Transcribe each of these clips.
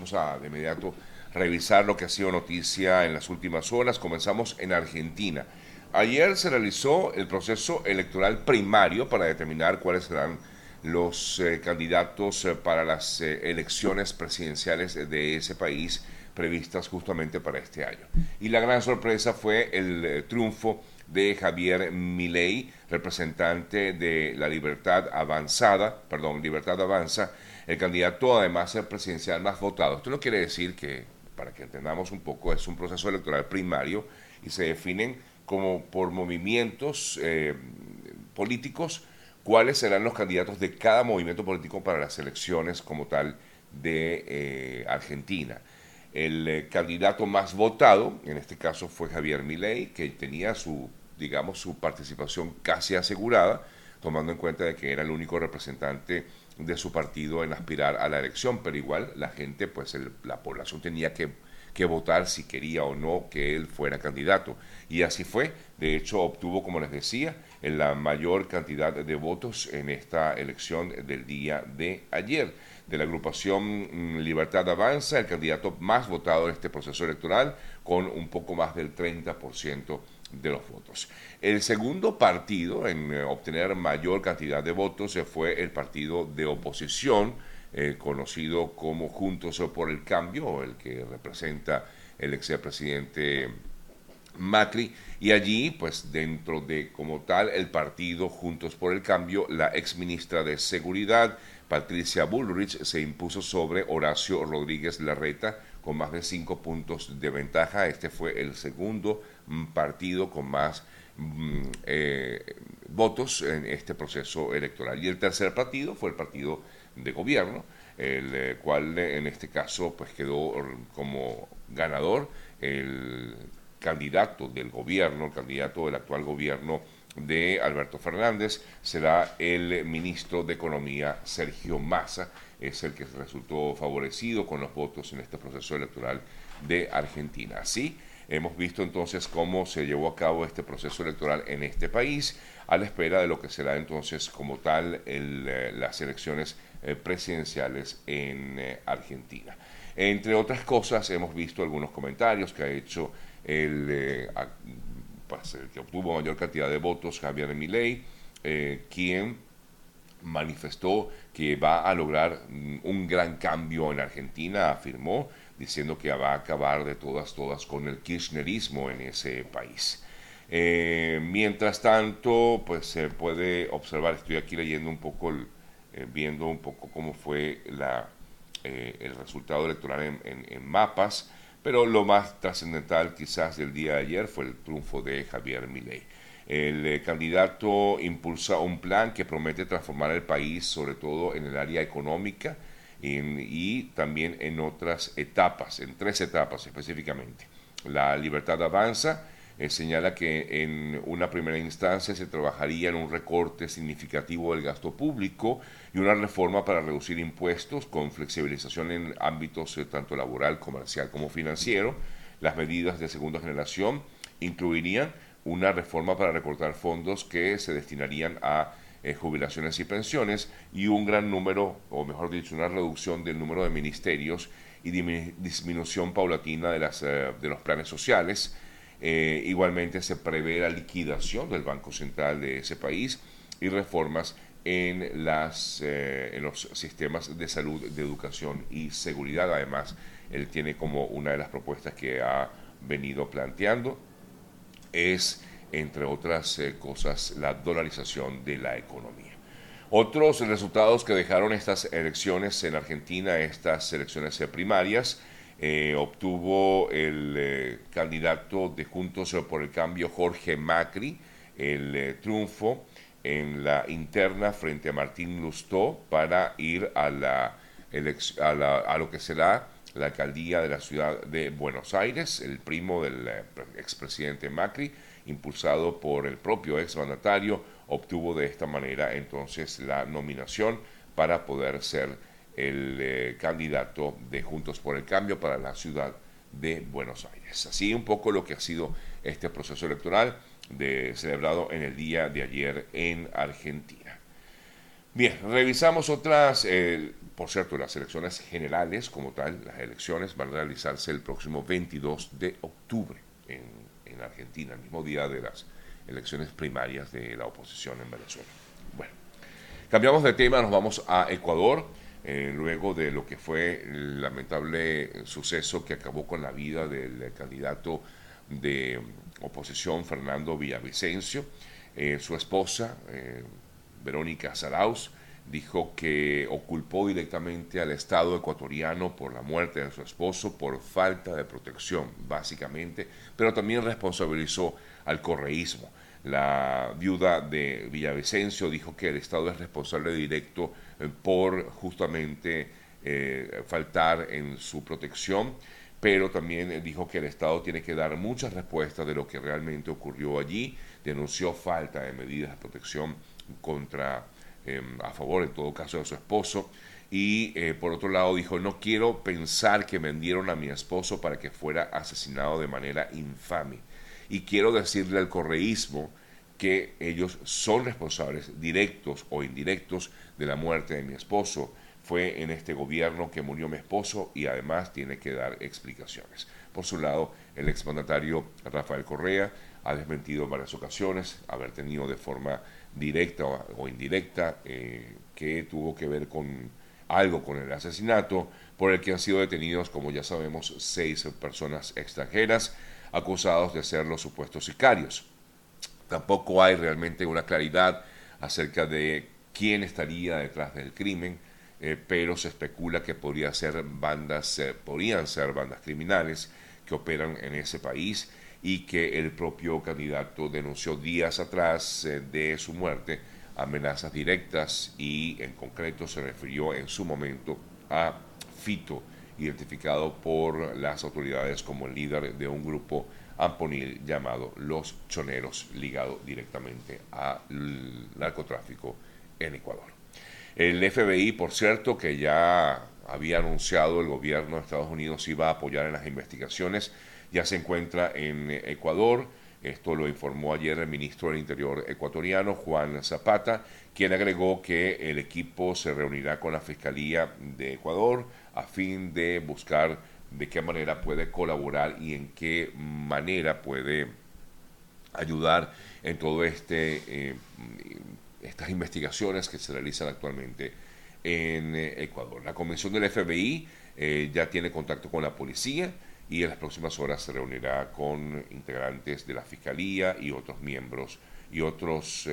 vamos a de inmediato revisar lo que ha sido noticia en las últimas horas. Comenzamos en Argentina. Ayer se realizó el proceso electoral primario para determinar cuáles serán los eh, candidatos eh, para las eh, elecciones presidenciales de ese país previstas justamente para este año. Y la gran sorpresa fue el triunfo de Javier Milei, representante de la Libertad Avanzada, perdón, Libertad Avanza, el candidato además presidencial más votado. Esto no quiere decir que, para que entendamos un poco, es un proceso electoral primario y se definen como por movimientos eh, políticos cuáles serán los candidatos de cada movimiento político para las elecciones como tal de eh, Argentina. El eh, candidato más votado, en este caso fue Javier Milei, que tenía su digamos, su participación casi asegurada, tomando en cuenta de que era el único representante de su partido en aspirar a la elección, pero igual la gente, pues la población tenía que, que, votar si quería o no que él fuera candidato. Y así fue, de hecho obtuvo, como les decía, la mayor cantidad de votos en esta elección del día de ayer. De la agrupación mm, Libertad Avanza, el candidato más votado en este proceso electoral, con un poco más del 30% de los votos. El segundo partido en eh, obtener mayor cantidad de votos fue el partido de oposición, eh, conocido como Juntos por el Cambio, el que representa el expresidente Macri, y allí, pues dentro de como tal el partido Juntos por el Cambio, la ex ministra de Seguridad, Patricia Bullrich, se impuso sobre Horacio Rodríguez Larreta con más de cinco puntos de ventaja. Este fue el segundo partido con más mm, eh, votos en este proceso electoral. Y el tercer partido fue el partido de gobierno, el eh, cual en este caso pues quedó como ganador el candidato del gobierno, el candidato del actual gobierno de Alberto Fernández, será el ministro de Economía Sergio Massa, es el que resultó favorecido con los votos en este proceso electoral de Argentina. Así, Hemos visto entonces cómo se llevó a cabo este proceso electoral en este país, a la espera de lo que será entonces como tal eh, las elecciones eh, presidenciales en eh, Argentina. Entre otras cosas, hemos visto algunos comentarios que ha hecho el, el que obtuvo mayor cantidad de votos, Javier Milei, quien manifestó que va a lograr mm, un gran cambio en Argentina, afirmó diciendo que va a acabar de todas, todas con el kirchnerismo en ese país. Eh, mientras tanto, pues se puede observar, estoy aquí leyendo un poco, eh, viendo un poco cómo fue la, eh, el resultado electoral en, mapas, pero lo más trascendental quizás del día de ayer fue el triunfo de Javier Milei. El candidato impulsa un plan que promete transformar el país, sobre todo en el área económica, y también en otras etapas, en tres etapas específicamente. La libertad avanza, eh, señala que en una primera instancia se trabajaría en un recorte significativo del gasto público y una reforma para reducir impuestos con flexibilización en ámbitos eh, tanto laboral, comercial como financiero. Las medidas de segunda generación incluirían una reforma para recortar fondos que se destinarían a eh, jubilaciones y pensiones y un gran número, o mejor dicho, una reducción del número de ministerios y disminución paulatina de, las, de los planes sociales. Eh, igualmente se prevé la liquidación del Banco Central de ese país y reformas en, las, en los sistemas de salud, de educación y seguridad. Además, él tiene como una de las propuestas que ha venido planteando es entre otras eh, cosas, la dolarización de la economía. Otros resultados que dejaron estas elecciones en Argentina, estas elecciones primarias, eh, obtuvo el eh, candidato de Juntos por el Cambio, Jorge Macri, el triunfo en la interna frente a Martín Lustó para ir a, la, a, a lo que será la alcaldía de la ciudad de Buenos Aires, el primo del expresidente Macri, impulsado por el propio ex mandatario, obtuvo de esta manera entonces la nominación para poder ser el eh, candidato de Juntos por el Cambio para la ciudad de Buenos Aires. Así un poco lo que ha sido este proceso electoral celebrado en el día de ayer en Argentina. Bien, revisamos otras, eh, por cierto, las elecciones generales como tal, las elecciones van a realizarse el próximo 22 de octubre en, en Argentina, el mismo día de las elecciones primarias de la oposición en Venezuela. Bueno, cambiamos de tema, nos vamos a Ecuador, eh, luego de lo que fue el lamentable suceso que acabó con la vida del candidato de oposición, Fernando Villavicencio. Eh, su esposa, eh, Verónica Saraus, dijo que oculpó directamente al Estado ecuatoriano por la muerte de su esposo por falta de protección, básicamente, pero también responsabilizó al correísmo. La viuda de Villavicencio dijo que el Estado es responsable directo por justamente eh, faltar en su protección, pero también dijo que el Estado tiene que dar muchas respuestas de lo que realmente ocurrió allí. Denunció falta de medidas de protección contra, em, a favor en todo caso de su esposo. Y eh, por otro lado dijo, no quiero pensar que vendieron a mi esposo para que fuera asesinado de manera infame y quiero decirle al correísmo que ellos son responsables directos o indirectos de la muerte de mi esposo. Fue en este gobierno que murió mi esposo y además tiene que dar explicaciones. Por su lado, el exmandatario Rafael Correa ha desmentido en varias ocasiones haber tenido de forma directa o indirecta eh, que tuvo que ver con algo con el asesinato por el que han sido detenidos, como ya sabemos, seis personas extranjeras acusados de ser los supuestos sicarios. Tampoco hay realmente una claridad acerca de quién estaría detrás del crimen, eh, pero se especula que podría ser bandas, eh, podrían ser bandas criminales que operan en ese país y que el propio candidato denunció días atrás eh, de su muerte amenazas directas y en concreto se refirió en su momento a Fito identificado por las autoridades como el líder de un grupo amponil llamado Los Choneros, ligado directamente al narcotráfico en Ecuador. El FBI, por cierto, que ya había anunciado el gobierno de Estados Unidos iba a apoyar en las investigaciones, ya se encuentra en Ecuador. Esto lo informó ayer el ministro del Interior ecuatoriano, Juan Zapata, quien agregó que el equipo se reunirá con la Fiscalía de Ecuador a fin de buscar de qué manera puede colaborar y en qué manera puede ayudar en todo este eh, estas investigaciones que se realizan actualmente en eh, Ecuador. La convención del FBI eh, ya tiene contacto con la policía y en las próximas horas se reunirá con integrantes de la fiscalía y otros miembros y otros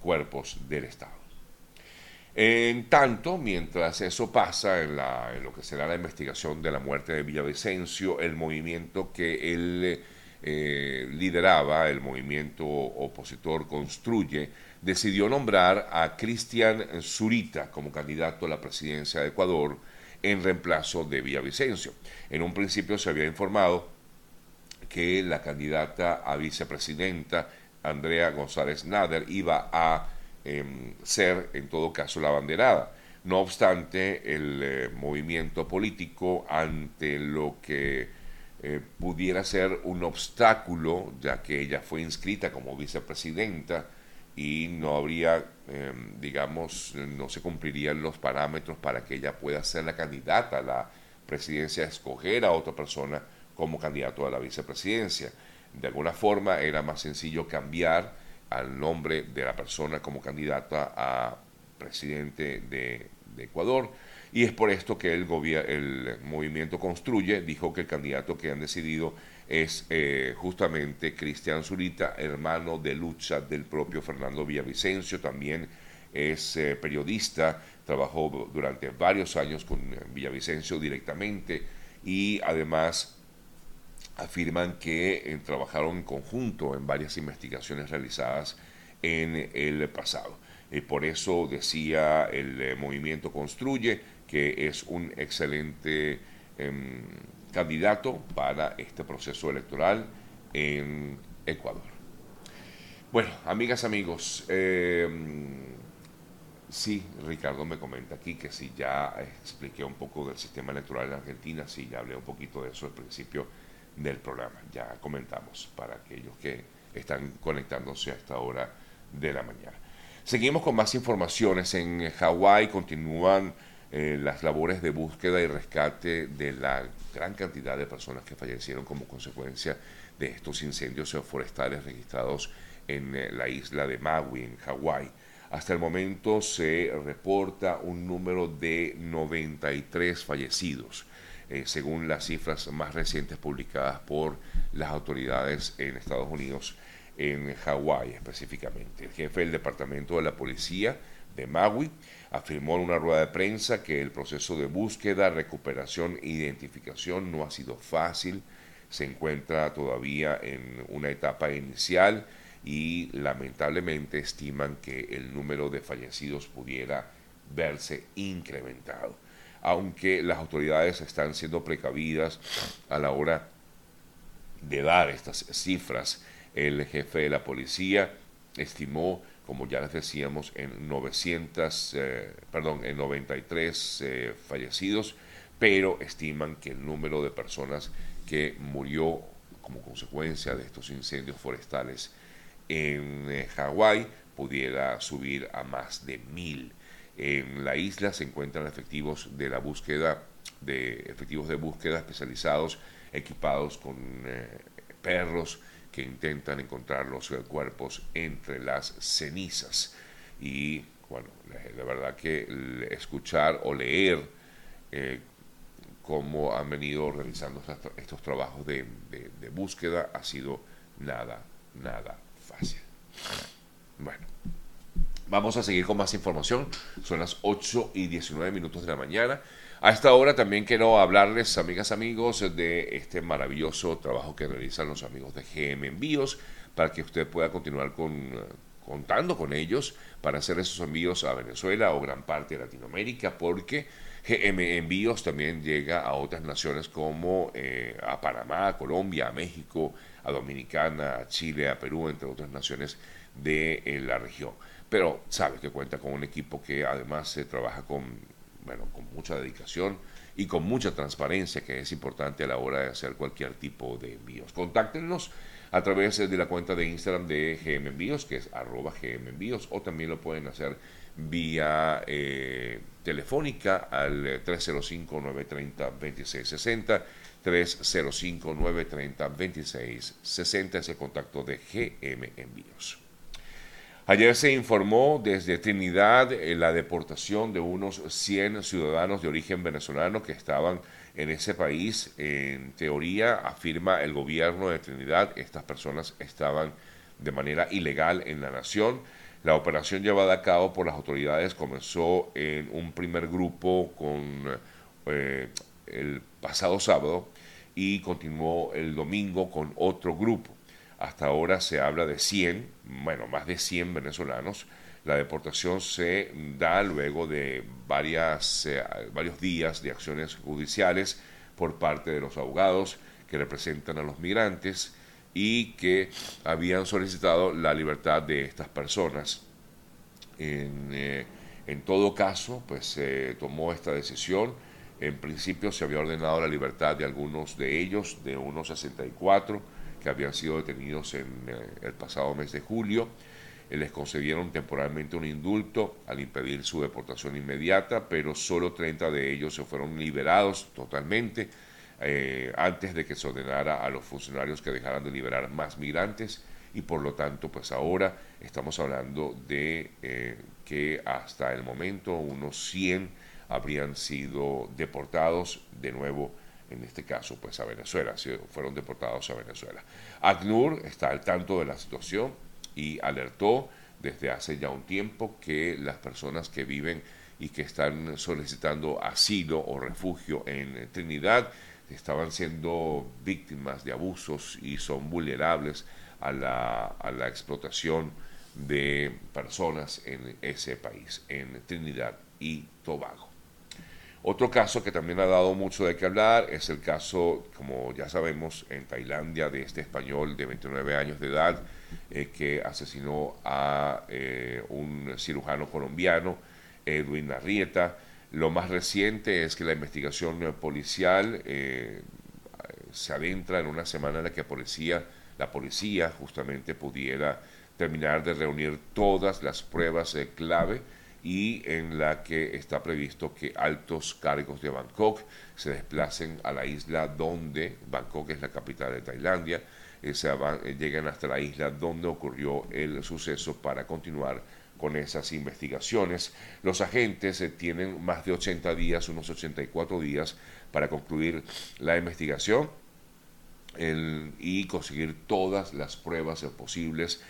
cuerpos del Estado. En tanto, mientras eso pasa en, lo que será la investigación de la muerte de Villavicencio, el movimiento que él eh, lideraba, el movimiento opositor Construye, decidió nombrar a Cristian Zurita como candidato a la presidencia de Ecuador en reemplazo de Villavicencio. En un principio se había informado que la candidata a vicepresidenta, Andrea González Nader, iba a Em, ser en todo caso la banderada. No obstante, el eh, movimiento político ante lo que eh, pudiera ser un obstáculo, ya que ella fue inscrita como vicepresidenta y no habría, em, digamos, no se cumplirían los parámetros para que ella pueda ser la candidata a la presidencia, escoger a otra persona como candidato a la vicepresidencia. De alguna forma era más sencillo cambiar al nombre de la persona como candidata a presidente de, Ecuador. Y es por esto que el, el movimiento Construye dijo que el candidato que han decidido es eh, justamente Cristian Zurita, hermano de lucha del propio Fernando Villavicencio, también es eh, periodista, trabajó durante varios años con Villavicencio directamente y además afirman que eh, trabajaron en conjunto en varias investigaciones realizadas en el pasado. Y por eso decía el eh, movimiento Construye que es un excelente em, candidato para este proceso electoral en Ecuador. Bueno, amigas, amigos, em, sí, Ricardo me comenta aquí que si ya expliqué un poco del sistema electoral en Argentina, sí, ya hablé un poquito de eso al principio del programa. Ya comentamos para aquellos que están conectándose a esta hora de la mañana. Seguimos con más informaciones. En Hawái continúan eh, las labores de búsqueda y rescate de la gran cantidad de personas que fallecieron como consecuencia de estos incendios forestales registrados en eh, la isla de Maui, en Hawái. Hasta el momento se reporta un número de 93 fallecidos, eh, según las cifras más recientes publicadas por las autoridades en Estados Unidos, en Hawái específicamente. El jefe del Departamento de la Policía de Maui afirmó en una rueda de prensa que el proceso de búsqueda, recuperación e identificación no ha sido fácil, se encuentra todavía en una etapa inicial y lamentablemente estiman que el número de fallecidos pudiera verse incrementado. Aunque las autoridades están siendo precavidas a la hora de dar estas cifras, el jefe de la policía estimó, como ya les decíamos, en 900, eh, perdón, en 93 eh, fallecidos, pero estiman que el número de personas que murió como consecuencia de estos incendios forestales en eh, Hawái pudiera subir a más de mil. En la isla se encuentran efectivos de la búsqueda de efectivos de búsqueda especializados equipados con eh, perros que intentan encontrar los cuerpos entre las cenizas. Y bueno, la, verdad que escuchar o leer eh, cómo han venido realizando estos trabajos de, de búsqueda ha sido nada, nada bueno, vamos a seguir con más información. Son las 8 y 19 minutos de la mañana. A esta hora también quiero hablarles, amigas, amigos, de este maravilloso trabajo que realizan los amigos de GM Envíos para que usted pueda continuar con, contando con ellos para hacer esos envíos a Venezuela o gran parte de Latinoamérica, porque GM Envíos también llega a otras naciones como eh, a Panamá, a Colombia, a México, a Dominicana, a Chile, a Perú, entre otras naciones de eh, la región. Pero sabe que cuenta con un equipo que además se trabaja con, bueno, con mucha dedicación y con mucha transparencia, que es importante a la hora de hacer cualquier tipo de envíos. Contáctenos a través de la cuenta de Instagram de GM Envíos, que es arroba GM Envíos, o también lo pueden hacer vía eh, telefónica al 305-930-2660 305-930-2660 es el contacto de GM Envíos. Ayer se informó desde Trinidad eh, la deportación de unos 100 ciudadanos de origen venezolano que estaban en ese país. En teoría, afirma el gobierno de Trinidad, estas personas estaban de manera ilegal en la nación. La operación llevada a cabo por las autoridades comenzó en un primer grupo con eh, el pasado sábado y continuó el domingo con otro grupo. Hasta ahora se habla de 100, bueno, más de 100 venezolanos. La deportación se da luego de varias, eh, varios días de acciones judiciales por parte de los abogados que representan a los migrantes y que habían solicitado la libertad de estas personas. En, eh, en todo caso, pues se tomó esta decisión en principio se había ordenado la libertad de algunos de ellos, de unos 64 que habían sido detenidos en eh, el pasado mes de julio. Eh, les concedieron temporalmente un indulto al impedir su deportación inmediata, pero solo 30 de ellos se fueron liberados totalmente eh, antes de que se ordenara a los funcionarios que dejaran de liberar más migrantes y por lo tanto pues ahora estamos hablando de que hasta el momento unos 100 habrían sido deportados de nuevo, en este caso, pues a Venezuela, fueron deportados a Venezuela. ACNUR está al tanto de la situación y alertó desde hace ya un tiempo que las personas que viven y que están solicitando asilo o refugio en Trinidad estaban siendo víctimas de abusos y son vulnerables a la, a la explotación de personas en ese país, en Trinidad y Tobago. Otro caso que también ha dado mucho de qué hablar es el caso, como ya sabemos, en Tailandia de este español de 29 años de edad eh, que asesinó a eh, un cirujano colombiano, Edwin Arrieta. Lo más reciente es que la investigación policial eh, se adentra en una semana en la que policía, la policía justamente pudiera terminar de reunir todas las pruebas clave y en la que está previsto que altos cargos de Bangkok se desplacen a la isla donde, Bangkok es la capital de Tailandia, eh, se van, eh, llegan hasta la isla donde ocurrió el suceso para continuar con esas investigaciones. Los agentes eh, tienen más de 80 días, unos 84 días, para concluir la investigación y conseguir todas las pruebas posibles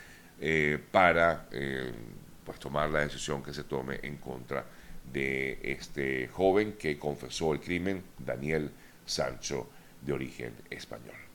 para pues tomar la decisión que se tome en contra de este joven que confesó el crimen, Daniel Sancho, de origen español.